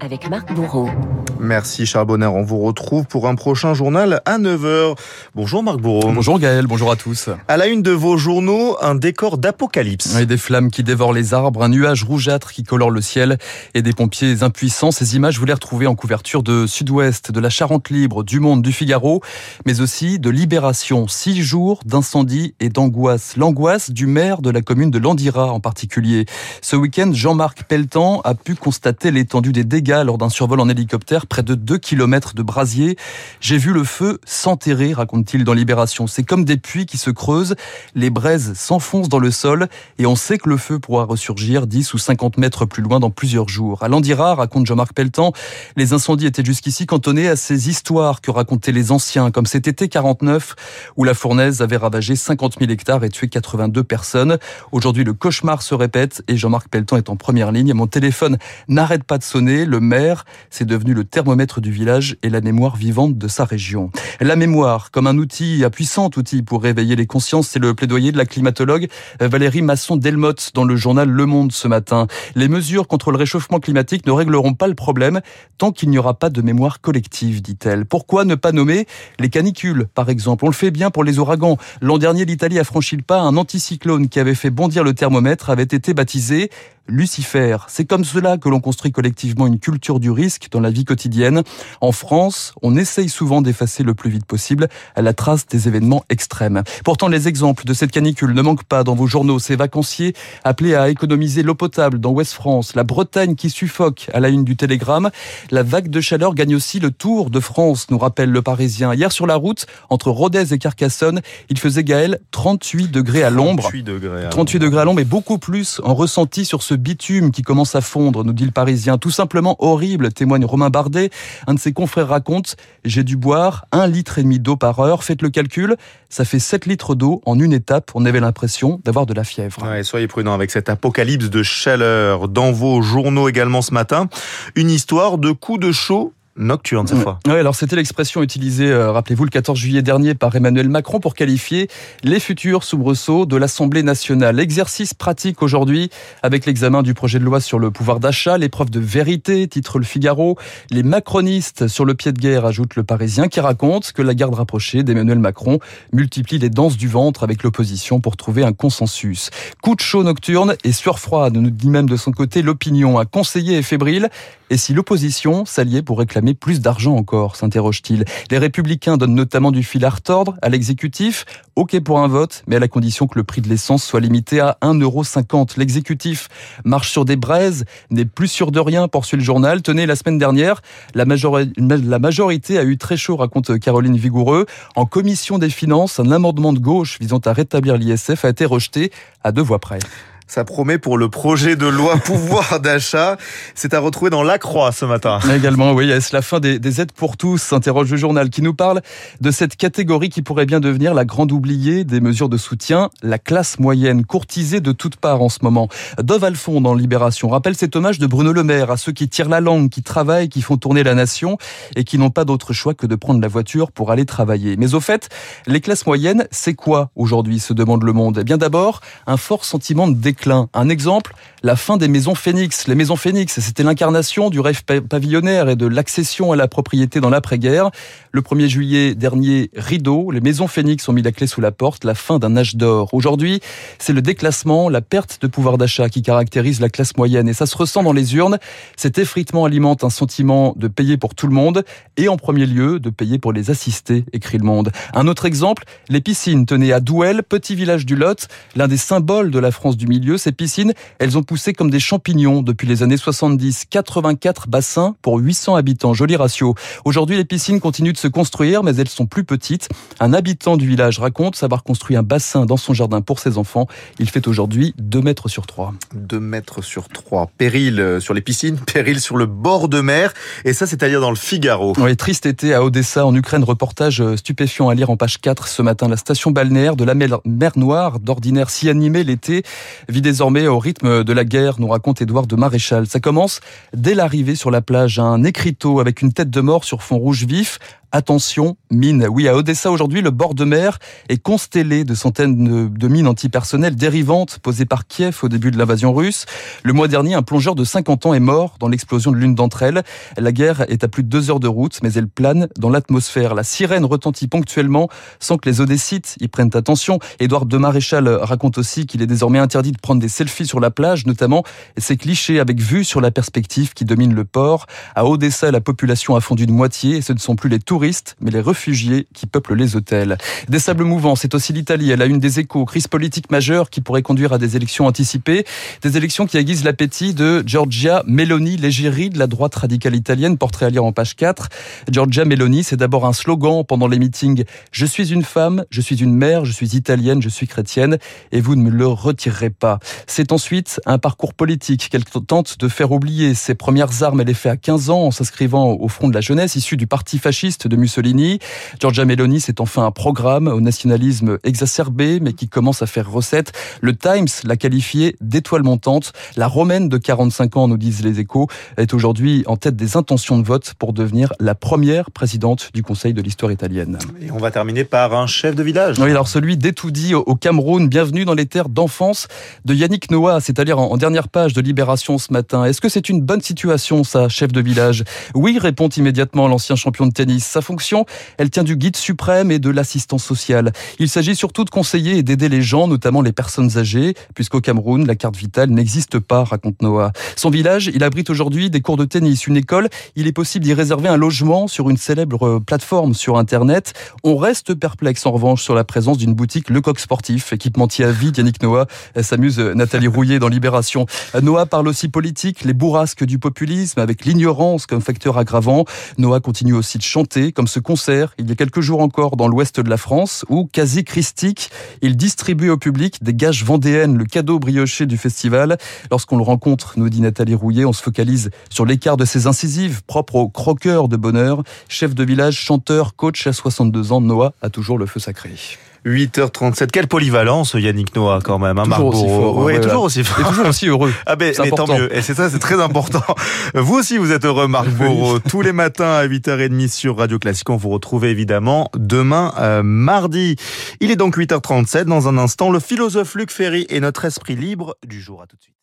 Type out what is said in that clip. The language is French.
avec Marc Bourreau. Merci Charles Bonner. On vous retrouve pour un prochain journal à 9h. Bonjour Marc Bourreau. Bonjour Gaël, bonjour à tous. À la une de vos journaux, un décor d'apocalypse. Et des flammes qui dévorent les arbres, un nuage rougeâtre qui colore le ciel et des pompiers impuissants. Ces images, vous les retrouvez en couverture de Sud-Ouest, de la Charente Libre, du Monde, du Figaro, mais aussi de Libération. Six jours d'incendie et d'angoisse. L'angoisse du maire de la commune de Landira en particulier. Ce week-end, Jean-Marc Pelletan a pu constater l'étendue des dégâts lors d'un survol en hélicoptère près de 2 km de brasier. J'ai vu le feu s'enterrer, raconte-t-il dans Libération. C'est comme des puits qui se creusent, les braises s'enfoncent dans le sol et on sait que le feu pourra ressurgir 10 ou 50 mètres plus loin dans plusieurs jours. À Landira, raconte Jean-Marc Pelletan, les incendies étaient jusqu'ici cantonnés à ces histoires que racontaient les anciens, comme cet été 49 où la fournaise avait ravagé 50 000 hectares et tué 82 personnes. Aujourd'hui, le cauchemar se répète et Jean-Marc Pelletan est en première ligne. Mon téléphone n'arrête pas de sonner. Le maire, c'est devenu le thermomètre du village et la mémoire vivante de sa région. La mémoire, comme un outil, un puissant outil pour réveiller les consciences, c'est le plaidoyer de la climatologue Valérie Masson-Delmotte dans le journal Le Monde ce matin. Les mesures contre le réchauffement climatique ne régleront pas le problème tant qu'il n'y aura pas de mémoire collective, dit-elle. Pourquoi ne pas nommer les canicules, par exemple? On le fait bien pour les ouragans. L'an dernier, l'Italie a franchi le pas. Un anticyclone qui avait fait bondir le thermomètre avait été baptisé Lucifer. C'est comme cela que l'on construit collectivement une culture du risque dans la vie quotidienne. En France, on essaye souvent d'effacer le plus vite possible la trace des événements extrêmes. Pourtant, les exemples de cette canicule ne manquent pas dans vos journaux. Ces vacanciers appelés à économiser l'eau potable dans Ouest France, la Bretagne qui suffoque à la une du Télégramme, la vague de chaleur gagne aussi le Tour de France, nous rappelle le Parisien. Hier sur la route, entre Rodez et Carcassonne, il faisait Gaël 38 degrés à l'ombre. 38 degrés à 38 degrés à l'ombre et beaucoup plus en ressenti sur ce bitume qui commence à fondre, nous dit le Parisien. Tout simplement horrible, témoigne Romain Bardet. Un de ses confrères raconte J'ai dû boire un litre et demi d'eau par heure. Faites le calcul, ça fait 7 litres d'eau en une étape. On avait l'impression d'avoir de la fièvre. Soyez prudents avec cette apocalypse de chaleur. Dans vos journaux également ce matin, une histoire de coups de chaud nocturne cette fois. Oui, alors c'était l'expression utilisée, euh, rappelez-vous, le 14 juillet dernier par Emmanuel Macron pour qualifier les futurs soubresauts de l'Assemblée nationale. Exercice pratique aujourd'hui avec l'examen du projet de loi sur le pouvoir d'achat, l'épreuve de vérité, titre le Figaro. Les macronistes sur le pied de guerre, ajoute le Parisien, qui raconte que la garde rapprochée d'Emmanuel Macron multiplie les danses du ventre avec l'opposition pour trouver un consensus. Coup de chaud nocturne et sueur froide, nous dit même de son côté l'opinion. Un conseiller est fébrile et si l'opposition s'alliait pour réclamer plus d'argent encore, s'interroge-t-il. Les républicains donnent notamment du fil à retordre à l'exécutif. OK pour un vote, mais à la condition que le prix de l'essence soit limité à 1,50€. L'exécutif marche sur des braises, n'est plus sûr de rien, poursuit le journal. Tenez, la semaine dernière, la, la majorité a eu très chaud, raconte Caroline Vigoureux. En commission des finances, un amendement de gauche visant à rétablir l'ISF a été rejeté à deux voix près. Ça promet pour le projet de loi pouvoir d'achat. C'est à retrouver dans La Croix ce matin. Également, oui, est-ce la fin des, aides pour tous s'interroge le journal qui nous parle de cette catégorie qui pourrait bien devenir la grande oubliée des mesures de soutien, la classe moyenne, courtisée de toutes parts en ce moment. Dove Alfond dans Libération rappelle cet hommage de Bruno Le Maire à ceux qui tirent la langue, qui travaillent, qui font tourner la nation et qui n'ont pas d'autre choix que de prendre la voiture pour aller travailler. Mais au fait, les classes moyennes, c'est quoi aujourd'hui se demande le monde? Eh bien d'abord, un fort sentiment de un exemple, la fin des maisons Phoenix. Les maisons Phoenix, c'était l'incarnation du rêve pavillonnaire et de l'accession à la propriété dans l'après-guerre. Le 1er juillet dernier, rideau, les maisons Phoenix ont mis la clé sous la porte, la fin d'un âge d'or. Aujourd'hui, c'est le déclassement, la perte de pouvoir d'achat qui caractérise la classe moyenne et ça se ressent dans les urnes. Cet effritement alimente un sentiment de payer pour tout le monde et en premier lieu de payer pour les assister, écrit le monde. Un autre exemple, les piscines. tenaient à Douel, petit village du Lot, l'un des symboles de la France du milieu ces piscines, elles ont poussé comme des champignons depuis les années 70. 84 bassins pour 800 habitants. Joli ratio. Aujourd'hui, les piscines continuent de se construire, mais elles sont plus petites. Un habitant du village raconte savoir construire un bassin dans son jardin pour ses enfants. Il fait aujourd'hui 2 mètres sur 3. 2 mètres sur 3. Péril euh, sur les piscines, péril sur le bord de mer. Et ça, c'est à dire dans le Figaro. Oui, triste été à Odessa, en Ukraine. Reportage euh, stupéfiant à lire en page 4 ce matin. La station balnéaire de la mer Noire, d'ordinaire si animée l'été, désormais au rythme de la guerre, nous raconte Édouard de Maréchal. Ça commence dès l'arrivée sur la plage, un écriteau avec une tête de mort sur fond rouge vif, Attention, mine. Oui, à Odessa aujourd'hui, le bord de mer est constellé de centaines de, mines antipersonnelles dérivantes posées par Kiev au début de l'invasion russe. Le mois dernier, un plongeur de 50 ans est mort dans l'explosion de l'une d'entre elles. La guerre est à plus de deux heures de route, mais elle plane dans l'atmosphère. La sirène retentit ponctuellement sans que les Odessites y prennent attention. Édouard de Maréchal raconte aussi qu'il est désormais interdit de prendre des selfies sur la plage, notamment ces clichés avec vue sur la perspective qui domine le port. À Odessa, la population a fondu de moitié et ce ne sont plus les touristes mais les réfugiés qui peuplent les hôtels. Des sables mouvants, c'est aussi l'Italie. Elle a une des échos, crise politique majeure qui pourrait conduire à des élections anticipées. Des élections qui aiguisent l'appétit de Giorgia Meloni, l'égérie de la droite radicale italienne, portrait à lire en page 4. Giorgia Meloni, c'est d'abord un slogan pendant les meetings. Je suis une femme, je suis une mère, je suis italienne, je suis chrétienne, et vous ne me le retirerez pas. C'est ensuite un parcours politique qu'elle tente de faire oublier. Ses premières armes, elle les fait à 15 ans en s'inscrivant au front de la jeunesse issue du parti fasciste de Mussolini. Giorgia Meloni, c'est enfin un programme au nationalisme exacerbé, mais qui commence à faire recette. Le Times l'a qualifié d'étoile montante. La romaine de 45 ans, nous disent les échos, est aujourd'hui en tête des intentions de vote pour devenir la première présidente du Conseil de l'histoire italienne. Et on va terminer par un chef de village. Oui, alors celui d'Etoudi au Cameroun. Bienvenue dans les terres d'enfance de Yannick Noah, c'est-à-dire en dernière page de Libération ce matin. Est-ce que c'est une bonne situation, ça, chef de village? Oui, répond immédiatement l'ancien champion de tennis fonction, elle tient du guide suprême et de l'assistance sociale. Il s'agit surtout de conseiller et d'aider les gens, notamment les personnes âgées, puisqu'au Cameroun, la carte vitale n'existe pas, raconte Noah. Son village, il abrite aujourd'hui des cours de tennis, une école. Il est possible d'y réserver un logement sur une célèbre plateforme sur Internet. On reste perplexe, en revanche, sur la présence d'une boutique Lecoq Sportif, équipementier à vie Yannick Noah. S'amuse Nathalie Rouillet dans Libération. Noah parle aussi politique, les bourrasques du populisme, avec l'ignorance comme facteur aggravant. Noah continue aussi de chanter, comme ce concert il y a quelques jours encore dans l'ouest de la France où, quasi christique, il distribue au public des gages vendéennes, le cadeau brioché du festival. Lorsqu'on le rencontre, nous dit Nathalie Rouillet, on se focalise sur l'écart de ses incisives propres au croqueur de bonheur. Chef de village, chanteur, coach à 62 ans, Noah a toujours le feu sacré. 8h37. Quelle polyvalence, Yannick Noah, quand même. Hein, toujours aussi fort. Oui, toujours aussi fort. Et toujours aussi heureux. Ah ben, mais tant mieux. Et c'est ça, c'est très important. Vous aussi, vous êtes heureux, Marc Bourreau. Tous les matins à 8h30 sur Radio Classique. On vous retrouve évidemment demain, euh, mardi. Il est donc 8h37. Dans un instant, le philosophe Luc Ferry et notre esprit libre du jour. À tout de suite.